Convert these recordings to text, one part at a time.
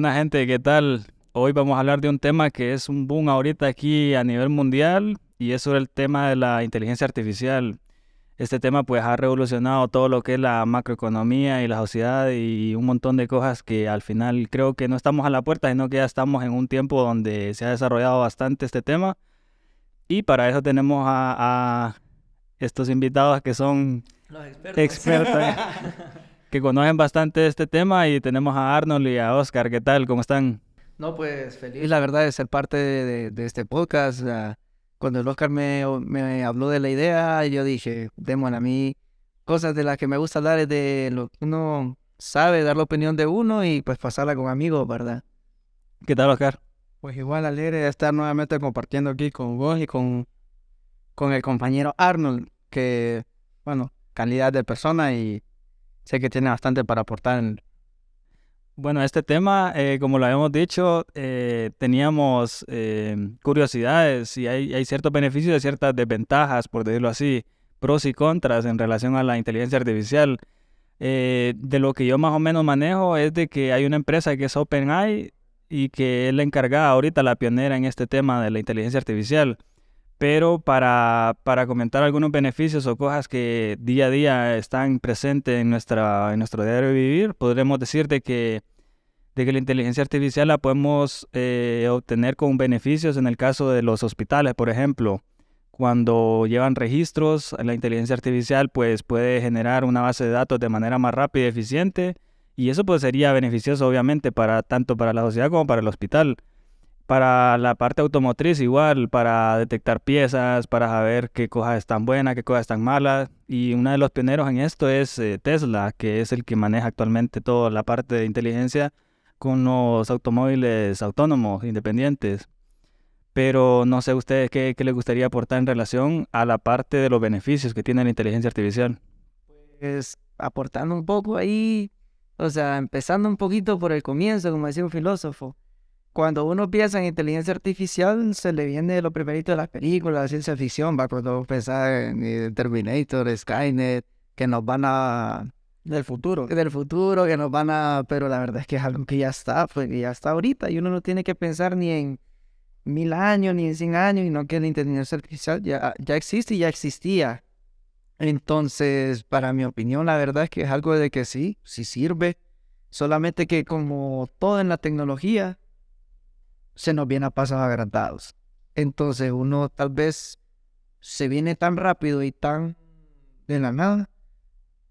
Buena gente, ¿qué tal? Hoy vamos a hablar de un tema que es un boom ahorita aquí a nivel mundial y es sobre el tema de la inteligencia artificial. Este tema pues ha revolucionado todo lo que es la macroeconomía y la sociedad y un montón de cosas que al final creo que no estamos a la puerta, sino que ya estamos en un tiempo donde se ha desarrollado bastante este tema. Y para eso tenemos a, estos invitados que son expertos, que conocen bastante este tema y tenemos a Arnold y a Oscar. ¿Qué tal? ¿Cómo están? No, pues feliz, la verdad, de ser parte de, este podcast. Cuando el Oscar me, me, habló de la idea, yo dije, démosle a mí cosas de las que me gusta hablar es de lo que uno sabe, dar la opinión de uno y pues pasarla con amigos, ¿verdad? ¿Qué tal, Oscar? Pues igual alegre de estar nuevamente compartiendo aquí con vos y con, con el compañero Arnold, que, bueno, calidad de persona y sé que tiene bastante para aportar bueno, este tema, eh, como lo habíamos dicho, eh, teníamos eh, curiosidades y hay, hay, ciertos beneficios y ciertas desventajas, por decirlo así, pros y contras en relación a la inteligencia artificial. de lo que yo más o menos manejo es de que hay una empresa que es OpenAI y que es la encargada ahorita, la pionera en este tema de la inteligencia artificial. Pero para, para comentar algunos beneficios o cosas que día a día están presentes en, nuestra, en nuestro diario vivir, podremos decir de que de que la inteligencia artificial la podemos eh, obtener con beneficios en el caso de los hospitales, por ejemplo. Cuando llevan registros, la inteligencia artificial pues puede generar una base de datos de manera más rápida y eficiente y eso pues sería beneficioso obviamente para tanto para la sociedad como para el hospital. Para la parte automotriz igual, para detectar piezas, para saber qué cosas están buenas, qué cosas están malas. Y uno de los pioneros en esto es eh, Tesla, que es el que maneja actualmente toda la parte de inteligencia con los automóviles autónomos, independientes. Pero no sé ustedes qué, qué les gustaría aportar en relación a la parte de los beneficios que tiene la inteligencia artificial. Pues aportando un poco ahí, o sea, empezando un poquito por el comienzo, como decía un filósofo. Cuando uno piensa en inteligencia artificial, se le viene lo primerito de las películas, ciencia ficción, va cuando pensar en Terminator, Skynet, que nos van a del futuro. Del futuro, que nos van a... Pero la verdad es que es algo que ya está, pues ya está ahorita y uno no tiene que pensar ni en mil años, ni en cien años, y no que la inteligencia artificial ya, ya existe y ya existía. Entonces, para mi opinión, la verdad es que es algo de que sí, sí sirve. Solamente que como todo en la tecnología, se nos viene a pasos agrandados. Entonces uno tal vez se viene tan rápido y tan de la nada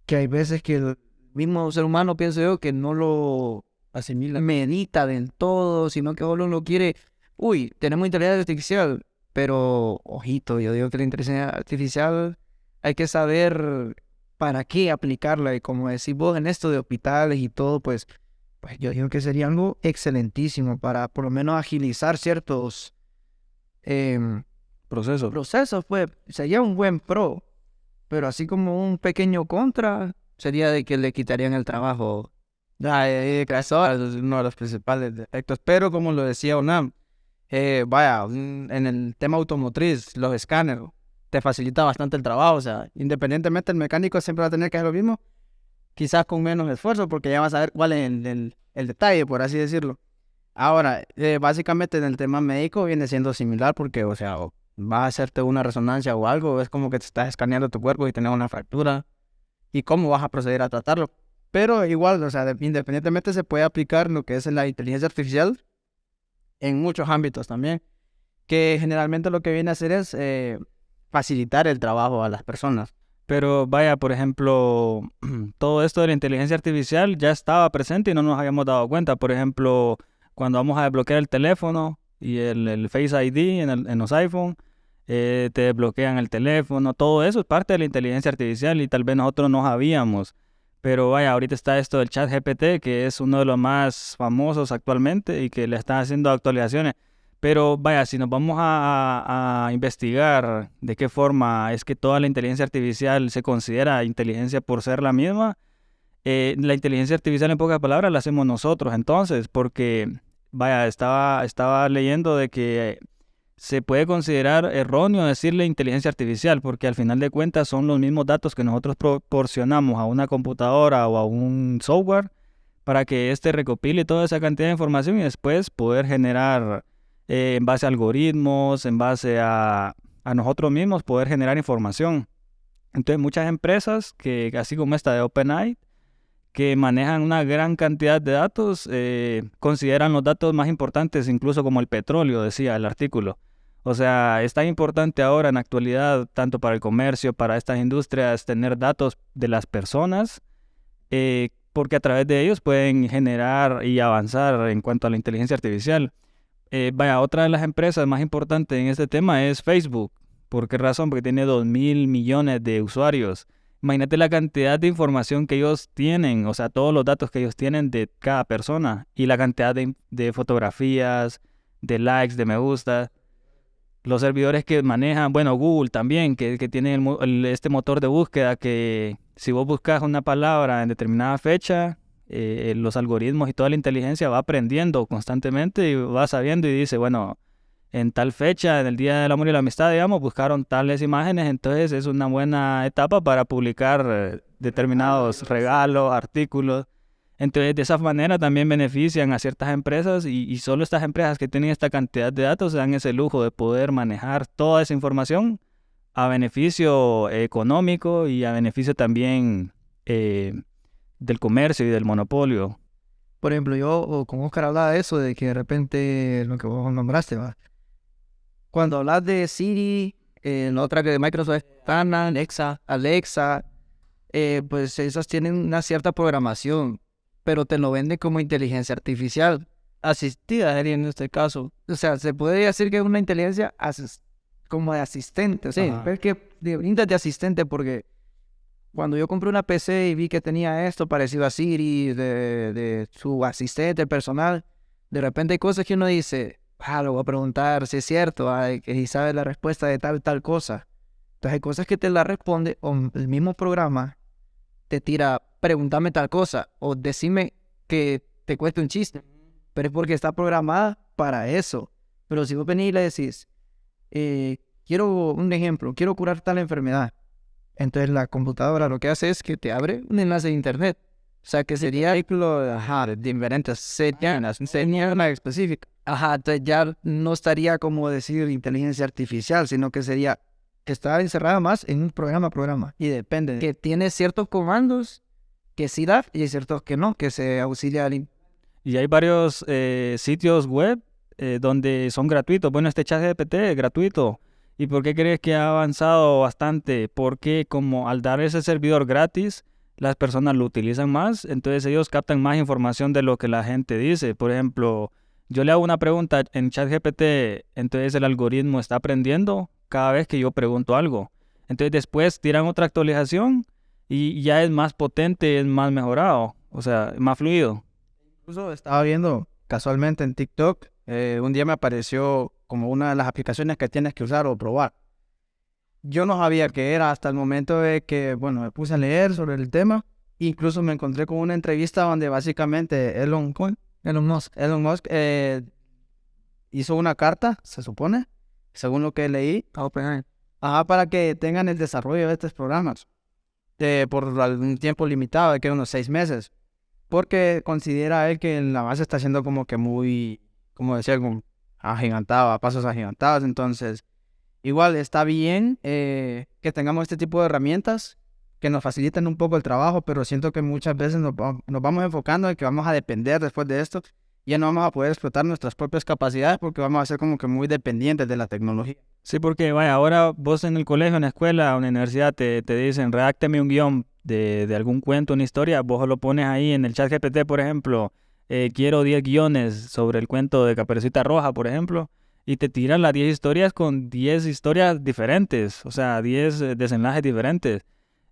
que hay veces que el mismo ser humano, pienso yo, que no lo asimila, medita del todo, sino que solo lo quiere, uy, tenemos inteligencia artificial, pero ojito, yo digo que la inteligencia artificial hay que saber para qué aplicarla y como decís vos en esto de hospitales y todo, pues, pues yo digo que sería algo excelentísimo para por lo menos agilizar ciertos em, procesos. Procesos, pues, sería un buen pro. Pero así como un pequeño contra sería de que le quitarían el trabajo. Eso es uno de los principales defectos. Pero como lo decía Onam, eh, vaya, en el tema automotriz, los escáneres, te facilita bastante el trabajo. O sea, independientemente el mecánico siempre va a tener que hacer lo mismo, quizás con menos esfuerzo, porque ya vas a ver cuál es el, el, detalle, por así decirlo. Ahora, eh, básicamente en el tema médico viene siendo similar, porque, o sea, va a hacerte una resonancia o algo, es como que te estás escaneando tu cuerpo y tienes una fractura y cómo vas a proceder a tratarlo. Pero igual, o sea, independientemente se puede aplicar lo que es la inteligencia artificial en muchos ámbitos también, que generalmente lo que viene a hacer es eh, facilitar el trabajo a las personas. Pero vaya, por ejemplo, todo esto de la inteligencia artificial ya estaba presente y no nos habíamos dado cuenta. Por ejemplo, cuando vamos a desbloquear el teléfono y el, el Face ID en, en los iPhone, eh, te bloquean el teléfono, todo eso es parte de la inteligencia artificial y tal vez nosotros no sabíamos. Pero vaya, ahorita está esto del chat GPT, que es uno de los más famosos actualmente y que le están haciendo actualizaciones. Pero vaya, si nos vamos a, investigar de qué forma es que toda la inteligencia artificial se considera inteligencia por ser la misma, eh, la inteligencia artificial en pocas palabras la hacemos nosotros. Entonces, porque vaya, estaba, estaba leyendo de que se puede considerar erróneo decirle inteligencia artificial, porque al final de cuentas son los mismos datos que nosotros proporcionamos a una computadora o a un software para que éste recopile toda esa cantidad de información y después poder generar eh, en base a algoritmos, en base a, a nosotros mismos, poder generar información. Entonces muchas empresas que, así como esta de OpenAI, que manejan una gran cantidad de datos, eh, consideran los datos más importantes, incluso como el petróleo, decía el artículo. O sea, es tan importante ahora en la actualidad, tanto para el comercio, para estas industrias, tener datos de las personas, eh, porque a través de ellos pueden generar y avanzar en cuanto a la inteligencia artificial. Eh, vaya, otra de las empresas más importantes en este tema es Facebook. ¿Por qué razón? Porque tiene 2 mil millones de usuarios. Imagínate la cantidad de información que ellos tienen, o sea, todos los datos que ellos tienen de cada persona y la cantidad de, fotografías, de likes, de me gusta. Los servidores que manejan, bueno, Google también, que, que tiene este motor de búsqueda que si vos buscas una palabra en determinada fecha, eh, los algoritmos y toda la inteligencia va aprendiendo constantemente y va sabiendo y dice, bueno, en tal fecha, en el Día del Amor y la Amistad, digamos, buscaron tales imágenes, entonces es una buena etapa para publicar eh, determinados regalos, artículos. Entonces, de esa manera también benefician a ciertas empresas y, solo estas empresas que tienen esta cantidad de datos se dan ese lujo de poder manejar toda esa información a beneficio económico y a beneficio también eh, del comercio y del monopolio. Por ejemplo, yo con Oscar hablaba de eso, de que de repente lo que vos nombraste, ¿va? Cuando hablas de Siri, en otra que de Microsoft es Alexa, Alexa, eh, pues esas tienen una cierta programación, pero te lo vende como inteligencia artificial. Asistida en este caso. O sea, se puede decir que es una inteligencia como de asistente. Sí, pero que brinda de asistente porque cuando yo compré una PC y vi que tenía esto parecido a Siri, de, su asistente personal, de repente hay cosas que uno dice, ah, lo voy a preguntar si es cierto, que si sabe la respuesta de tal, tal cosa. Entonces hay cosas que te la responde o el mismo programa te tira, pregúntame tal cosa o decime que te cueste un chiste. Pero es porque está programada para eso. Pero si vos venís y le decís, eh, quiero un ejemplo, quiero curar tal enfermedad. Entonces la computadora lo que hace es que te abre un enlace de internet. O sea que sería ajá, de diferentes señales, señal específica. Ajá, entonces ya no estaría como decir inteligencia artificial, sino que sería que está encerrada más en un programa programa. Y depende. Que tiene ciertos comandos que sí da y hay ciertos que no, que se auxilia al... Y hay varios eh, sitios web eh, donde son gratuitos. Bueno, este chat GPT es gratuito. ¿Y por qué crees que ha avanzado bastante? Porque como al dar ese servidor gratis, las personas lo utilizan más, entonces ellos captan más información de lo que la gente dice. Por ejemplo, yo le hago una pregunta en ChatGPT, entonces el algoritmo está aprendiendo cada vez que yo pregunto algo. Entonces después tiran otra actualización y ya es más potente, es más mejorado, o sea, más fluido. Incluso estaba viendo casualmente en TikTok, eh, un día me apareció como una de las aplicaciones que tienes que usar o probar. Yo no sabía qué era hasta el momento de que, bueno, me puse a leer sobre el tema. Incluso me encontré con una entrevista donde básicamente Elon, Elon Musk, Elon Musk eh, hizo una carta, se supone, según lo que leí, Ajá, para que tengan el desarrollo de estos programas eh, por un tiempo limitado, de que unos seis meses. Porque considera él que la base está siendo como que muy, como decía, como agigantado, a pasos agigantados. Entonces, igual está bien eh, que tengamos este tipo de herramientas que nos faciliten un poco el trabajo, pero siento que muchas veces nos, vamos enfocando en que vamos a depender después de esto, ya no vamos a poder explotar nuestras propias capacidades porque vamos a ser como que muy dependientes de la tecnología. Sí, porque vaya, ahora vos en el colegio, en la escuela, en la universidad te, te dicen, redácteme un guion de, de, algún cuento, una historia, vos lo pones ahí en el chat GPT, por ejemplo, eh, quiero 10 guiones sobre el cuento de Caperucita Roja, por ejemplo, y te tiran las 10 historias con 10 historias diferentes, o sea, 10 eh, desenlaces diferentes.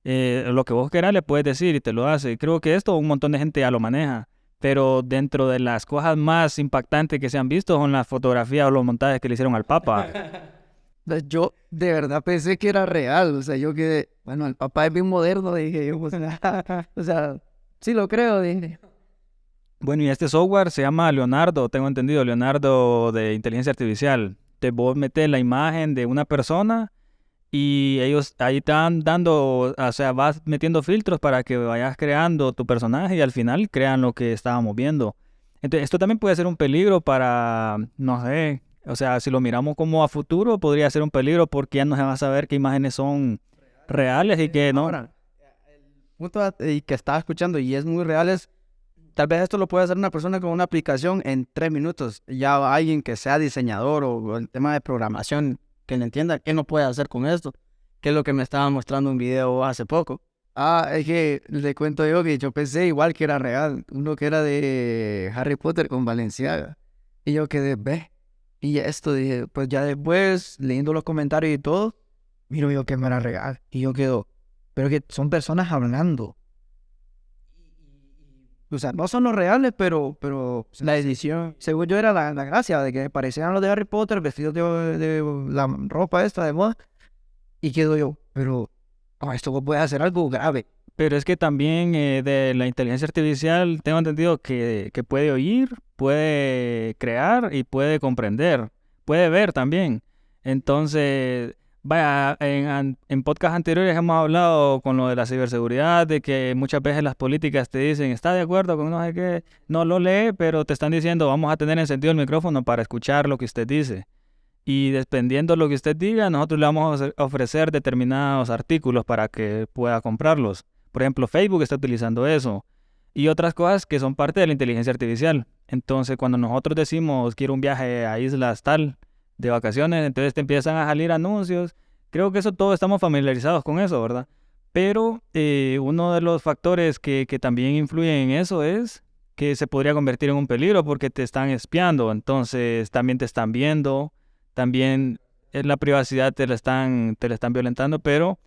Eh, lo que vos querás le puedes decir y te lo hace. Creo que esto un montón de gente ya lo maneja. Pero dentro de las cosas más impactantes que se han visto son las fotografías o los montajes que le hicieron al Papa. Yo de verdad pensé que era real. O sea, yo que, bueno, el Papa es bien moderno, dije yo. O sea, sí lo creo, dije. Bueno, y este software se llama Leonardo, tengo entendido, Leonardo de inteligencia artificial. Te vos metes la imagen de una persona y ellos ahí están dando, o sea, vas metiendo filtros para que vayas creando tu personaje y al final crean lo que estábamos viendo. Entonces, esto también puede ser un peligro para, no sé, o sea, si lo miramos como a futuro, podría ser un peligro porque ya no se va a saber qué imágenes son reales y qué no. Ahora, el punto y que estaba escuchando y es muy real es, tal vez esto lo puede hacer una persona con una aplicación en tres minutos. Ya alguien que sea diseñador o, o el tema de programación, que le entienda qué no puede hacer con esto. Que es lo que me estaba mostrando un video hace poco. Ah, es que le cuento yo que yo pensé igual que era real. Uno que era de Harry Potter con Valenciaga. Y yo quedé, ve. Y esto dije, pues ya después, leyendo los comentarios y todo, miro yo que me era real. Y yo quedo, pero que son personas hablando. O sea, no son los reales, pero, pero La edición. según yo era la, la gracia de que parecían los de Harry Potter vestidos de, de la ropa esta de moda. Y quedo yo, pero ah, esto puede hacer algo grave. Pero es que también eh, de la inteligencia artificial tengo entendido que, que puede oír, puede crear y puede comprender, puede ver también. Entonces, vaya, en, en podcasts anteriores hemos hablado con lo de la ciberseguridad, de que muchas veces las políticas te dicen, ¿está de acuerdo con no sé qué? No lo lee, pero te están diciendo, vamos a tener encendido el micrófono para escuchar lo que usted dice. Y dependiendo de lo que usted diga, nosotros le vamos a ofre- ofrecer determinados artículos para que pueda comprarlos. Por ejemplo, Facebook está utilizando eso. Y otras cosas que son parte de la inteligencia artificial. Entonces, cuando nosotros decimos quiero un viaje a islas tal de vacaciones, entonces te empiezan a salir anuncios. Creo que eso todos estamos familiarizados con eso, ¿verdad? Pero eh, uno de los factores que, que también influyen en eso es que se podría convertir en un peligro porque te están espiando, entonces también te están viendo, también eh, la privacidad te la están, te la están violentando, pero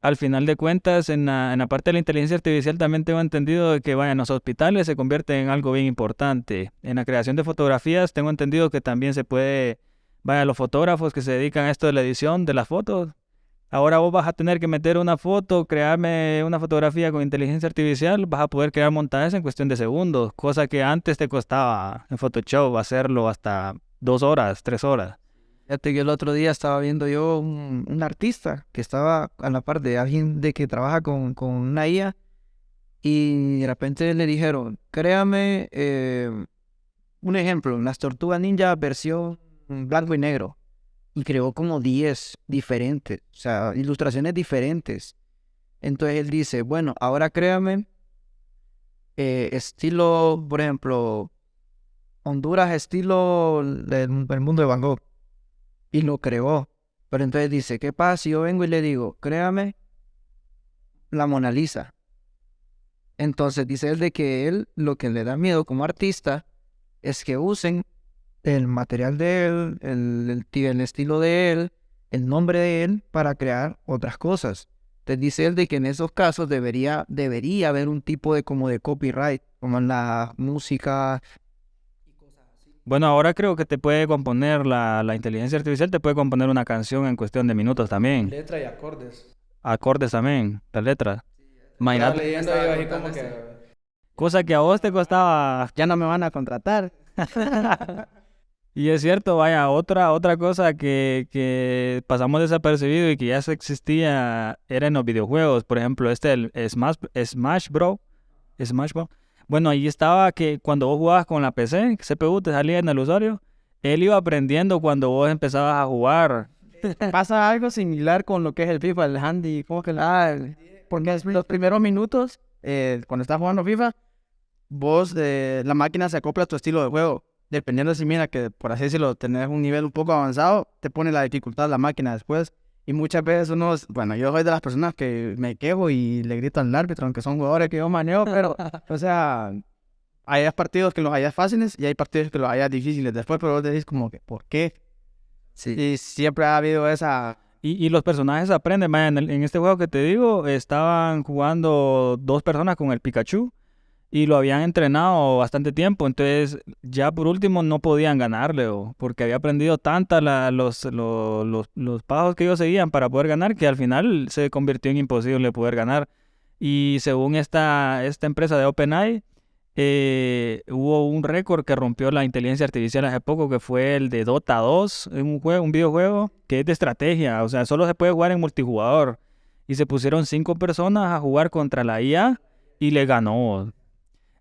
al final de cuentas, en la, en la parte de la inteligencia artificial también tengo entendido de que, vaya, en los hospitales se convierte en algo bien importante. En la creación de fotografías tengo entendido que también se puede, vaya, los fotógrafos que se dedican a esto de la edición de las fotos. Ahora vos vas a tener que meter una foto, crearme una fotografía con inteligencia artificial, vas a poder crear montajes en cuestión de segundos, cosa que antes te costaba en Photoshop hacerlo hasta dos horas, tres horas. Fíjate que el otro día estaba viendo yo un, un artista que estaba a la par de alguien de que trabaja con, con una IA y de repente le dijeron, créame eh, un ejemplo, las tortugas ninja versión blanco y negro. Y creó como 10 diferentes, o sea, ilustraciones diferentes. Entonces él dice, bueno, ahora créame eh, estilo, por ejemplo, Honduras estilo del, del mundo de Van Gogh y lo creó. Pero entonces dice, ¿qué pasa si yo vengo y le digo, créame, la Mona Lisa? Entonces dice él de que él lo que le da miedo como artista es que usen el material de él, el, el, el estilo de él, el nombre de él para crear otras cosas. Entonces dice él de que en esos casos debería, debería haber un tipo de como de copyright, como en la música, Bueno, ahora creo que te puede componer la, la inteligencia artificial, te puede componer una canción en cuestión de minutos también. Letra y acordes. Acordes también, las letras. Imagínate, leyendo yo así como que cosa que a vos te costaba. ya no me van a contratar. Y es cierto, vaya, otra, otra cosa que, que pasamos desapercibido y que ya se existía era en los videojuegos. Por ejemplo, este, el Smash, Smash Bro. Smash Bro. Bueno, ahí estaba que cuando vos jugabas con la PC, CPU te salía en el usuario, él iba aprendiendo cuando vos empezabas a jugar. Pasa algo similar con lo que es el FIFA, el handy, ¿cómo que la? Ah, porque los primeros minutos, eh, cuando estás jugando FIFA, vos, eh, la máquina se acopla a tu estilo de juego. Dependiendo si mira que, por así decirlo, tenés un nivel un poco avanzado, te pone la dificultad la máquina después. Y muchas veces uno, bueno, yo soy de las personas que me quejo y le grito al árbitro, aunque son jugadores que yo manejo, pero, o sea, hay partidos que los hayas fáciles y hay partidos que los hayas difíciles después, pero vos decís como que, ¿por qué? sí, Y siempre ha habido esa... Y, y los personajes aprenden, vaya, en, el- en este juego que te digo, estaban jugando dos personas con el Pikachu y lo habían entrenado bastante tiempo, entonces ya por último no podían ganarle, o, porque había aprendido tantas los, lo- los, los pasos que ellos seguían para poder ganar que al final se convirtió en imposible poder ganar. Y según esta, esta empresa de OpenAI, eh, hubo un récord que rompió la inteligencia artificial hace poco, que fue el de Dota 2, un, juego, un videojuego que es de estrategia, o sea, solo se puede jugar en multijugador. Y se pusieron cinco personas a jugar contra la IA y le ganó.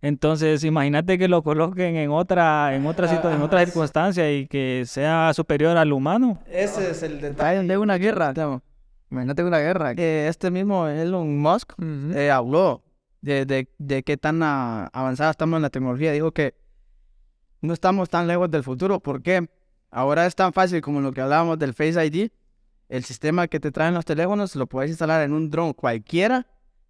Entonces, imagínate que lo coloquen en otra, en otra situación, en otra circunstancia y que sea superior al humano. Ese es el detalle de una guerra. Imagínate una guerra. Este mismo Elon Musk eh, habló de, de, de, qué tan ah, avanzada estamos en la tecnología. Dijo que no estamos tan lejos del futuro. porque Ahora es tan fácil como lo que hablábamos del Face ID. El sistema que te traen los teléfonos lo puedes instalar en un drone cualquiera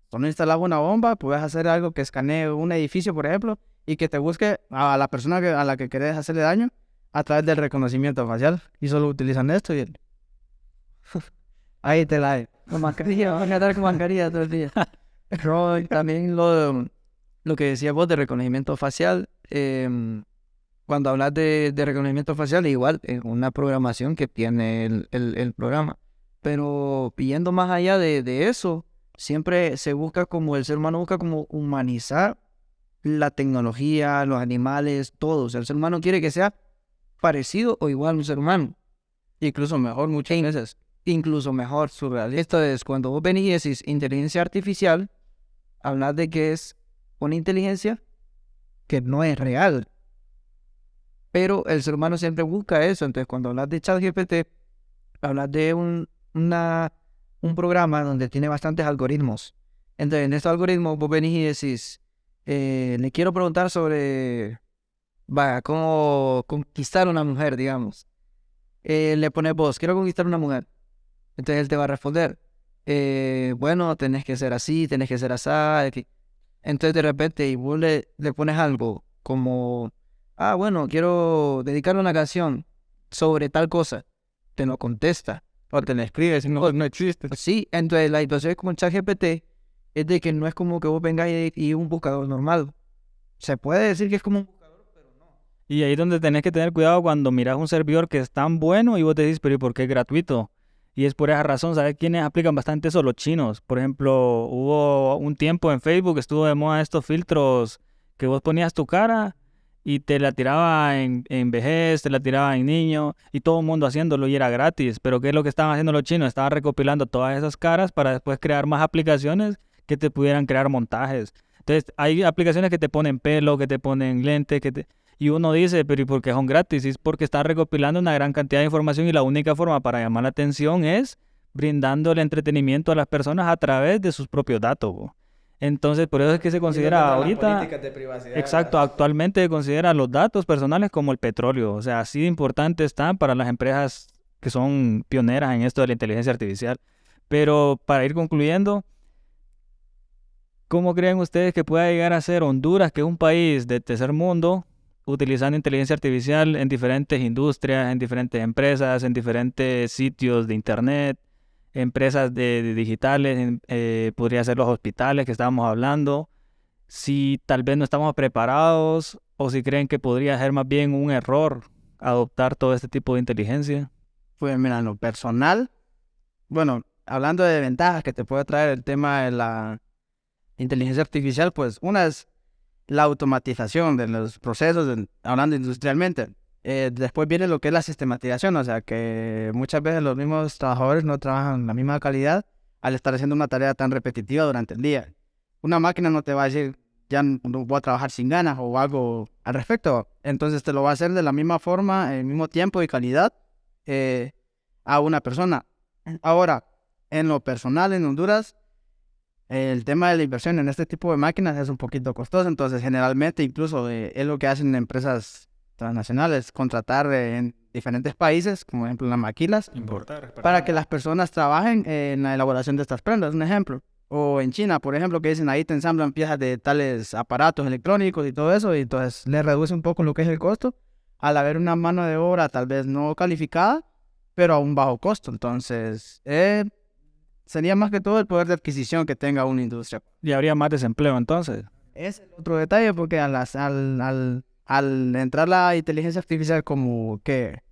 Solo instalas una bomba, puedes hacer algo que escanee un edificio, por ejemplo, y que te busque a la persona a la que querés hacerle daño a través del reconocimiento facial. Y solo utilizan esto y el... ahí te la hay. Con mascarilla, van a andar con mascarilla todo el día. también lo, lo que decía vos de reconocimiento facial, em, cuando hablas de, de, reconocimiento facial, igual es una programación que tiene el, el, el programa. Pero yendo más allá de, de eso, siempre se busca como el ser humano busca como humanizar la tecnología, los animales, todo. O sea, el ser humano quiere que sea parecido o igual a un ser humano. Incluso mejor muchas veces. Incluso mejor. Surrealista. Esto es cuando vos venís y decís inteligencia artificial, hablas de que es una inteligencia que no es real. Pero el ser humano siempre busca eso. Entonces, cuando hablas de ChatGPT, hablas de un, una un programa donde tiene bastantes algoritmos. Entonces, en estos algoritmos vos venís y decís, eh, le quiero preguntar sobre, vaya, cómo conquistar una mujer, digamos. Eh, le pones vos, quiero conquistar una mujer. Entonces él te va a responder, eh, bueno, tenés que ser así, tenés que ser así. Entonces de repente y vos le, le pones algo como, ah, bueno, quiero dedicarle una canción sobre tal cosa. Te lo contesta. O te la escribes no, no existe. Sí, entonces la situación es como el chat GPT es de que no es como que vos vengas y, un buscador normal. Se puede decir que es como un buscador, pero no. Y ahí es donde tenés que tener cuidado cuando miras un servidor que es tan bueno y vos te dices, pero ¿y por qué es gratuito? Y es por esa razón, ¿sabes quiénes aplican bastante eso? Los chinos. Por ejemplo, hubo un tiempo en Facebook, estuvo de moda estos filtros que vos ponías tu cara y te la tiraba en, en, vejez, te la tiraba en niño y todo el mundo haciéndolo y era gratis. Pero ¿qué es lo que estaban haciendo los chinos? Estaban recopilando todas esas caras para después crear más aplicaciones que te pudieran crear montajes. Entonces hay aplicaciones que te ponen pelo, que te ponen lente, que te... Y uno dice, pero ¿y por qué son gratis? Y es porque están recopilando una gran cantidad de información y la única forma para llamar la atención es brindando el entretenimiento a las personas a través de sus propios datos. Entonces, por eso es que se considera ahorita... exacto, actualmente se considera los datos personales como el petróleo. O sea, así de importante están para las empresas que son pioneras en esto de la inteligencia artificial. Pero para ir concluyendo, ¿cómo creen ustedes que pueda llegar a ser Honduras, que es un país de tercer mundo, utilizando inteligencia artificial en diferentes industrias, en diferentes empresas, en diferentes sitios de Internet? Empresas de, digitales, eh, podría ser los hospitales que estábamos hablando, si tal vez no estamos preparados o si creen que podría ser más bien un error adoptar todo este tipo de inteligencia. Pues mira, lo personal, bueno, hablando de ventajas que te puede traer el tema de la inteligencia artificial, pues una es la automatización de los procesos, hablando industrialmente. Eh, después viene lo que es la sistematización, o sea que muchas veces los mismos trabajadores no trabajan la misma calidad al estar haciendo una tarea tan repetitiva durante el día. Una máquina no te va a decir, ya no voy a trabajar sin ganas o algo al respecto. Entonces te lo va a hacer de la misma forma, el mismo tiempo y calidad eh, a una persona. Ahora, en lo personal en Honduras, el tema de la inversión en este tipo de máquinas es un poquito costoso, entonces generalmente incluso eh, es lo que hacen empresas transnacionales, contratar en diferentes países, como por ejemplo las maquilas, Importar, para que las personas trabajen en la elaboración de estas prendas, un ejemplo. O en China, por ejemplo, que dicen ahí te ensamblan piezas de tales aparatos electrónicos y todo eso, y entonces le reduce un poco lo que es el costo, al haber una mano de obra tal vez no calificada, pero a un bajo costo. Entonces, eh, sería más que todo el poder de adquisición que tenga una industria. Y habría más desempleo entonces. Es otro detalle, porque al, al, al al entrar la inteligencia artificial como que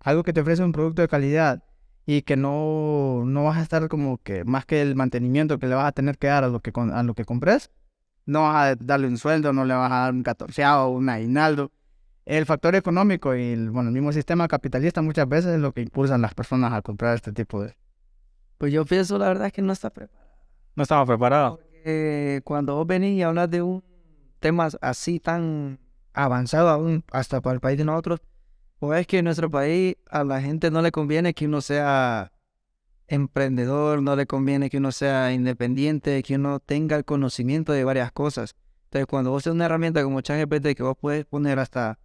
algo que te ofrece un producto de calidad y que no, no vas a estar como que más que el mantenimiento que le vas a tener que dar a lo que, a lo que compres, no vas a darle un sueldo, no le vas a dar un catorceavo, un aguinaldo. El factor económico y el, bueno, el mismo sistema capitalista muchas veces es lo que impulsan a las personas a comprar este tipo de... Pues yo pienso, la verdad, que no está preparado. No estamos preparados. Porque cuando vos venís y hablas de un tema así tan avanzado aún, hasta para el país de nosotros, pues es que en nuestro país a la gente no le conviene que uno sea emprendedor, no le conviene que uno sea independiente, que uno tenga el conocimiento de varias cosas. Entonces, cuando vos tenés una herramienta como ChatGPT que vos puedes poner hasta,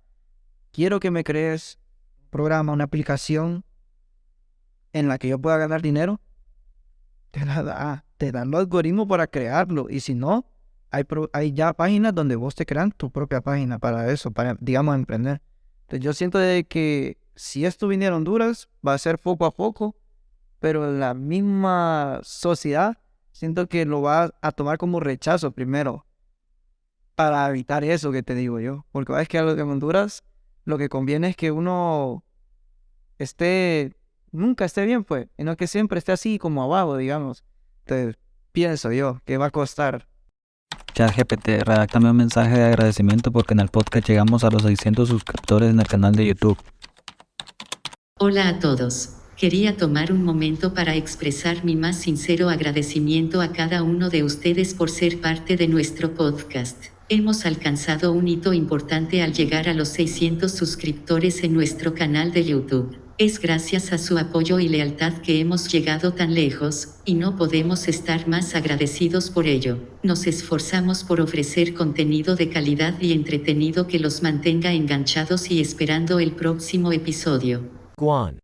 quiero que me crees un programa, una aplicación en la que yo pueda ganar dinero, te la da, te dan los algoritmos para crearlo. Y si no, hay, ya páginas donde vos te crean tu propia página para eso, para, digamos, emprender. Entonces, yo siento que si esto viniera a Honduras, va a ser poco a poco, pero la misma sociedad siento que lo va a tomar como rechazo primero para evitar eso que te digo yo. Porque es que a los de Honduras lo que conviene es que uno esté, nunca esté bien, pues, y no que siempre esté así como abajo, digamos. Entonces, pienso yo que va a costar. ChatGPT, redáctame un mensaje de agradecimiento porque en el podcast llegamos a los 600 suscriptores en el canal de YouTube. Hola a todos. Quería tomar un momento para expresar mi más sincero agradecimiento a cada uno de ustedes por ser parte de nuestro podcast. Hemos alcanzado un hito importante al llegar a los 600 suscriptores en nuestro canal de YouTube. Es gracias a su apoyo y lealtad que hemos llegado tan lejos, y no podemos estar más agradecidos por ello. Nos esforzamos por ofrecer contenido de calidad y entretenido que los mantenga enganchados y esperando el próximo episodio. Guan.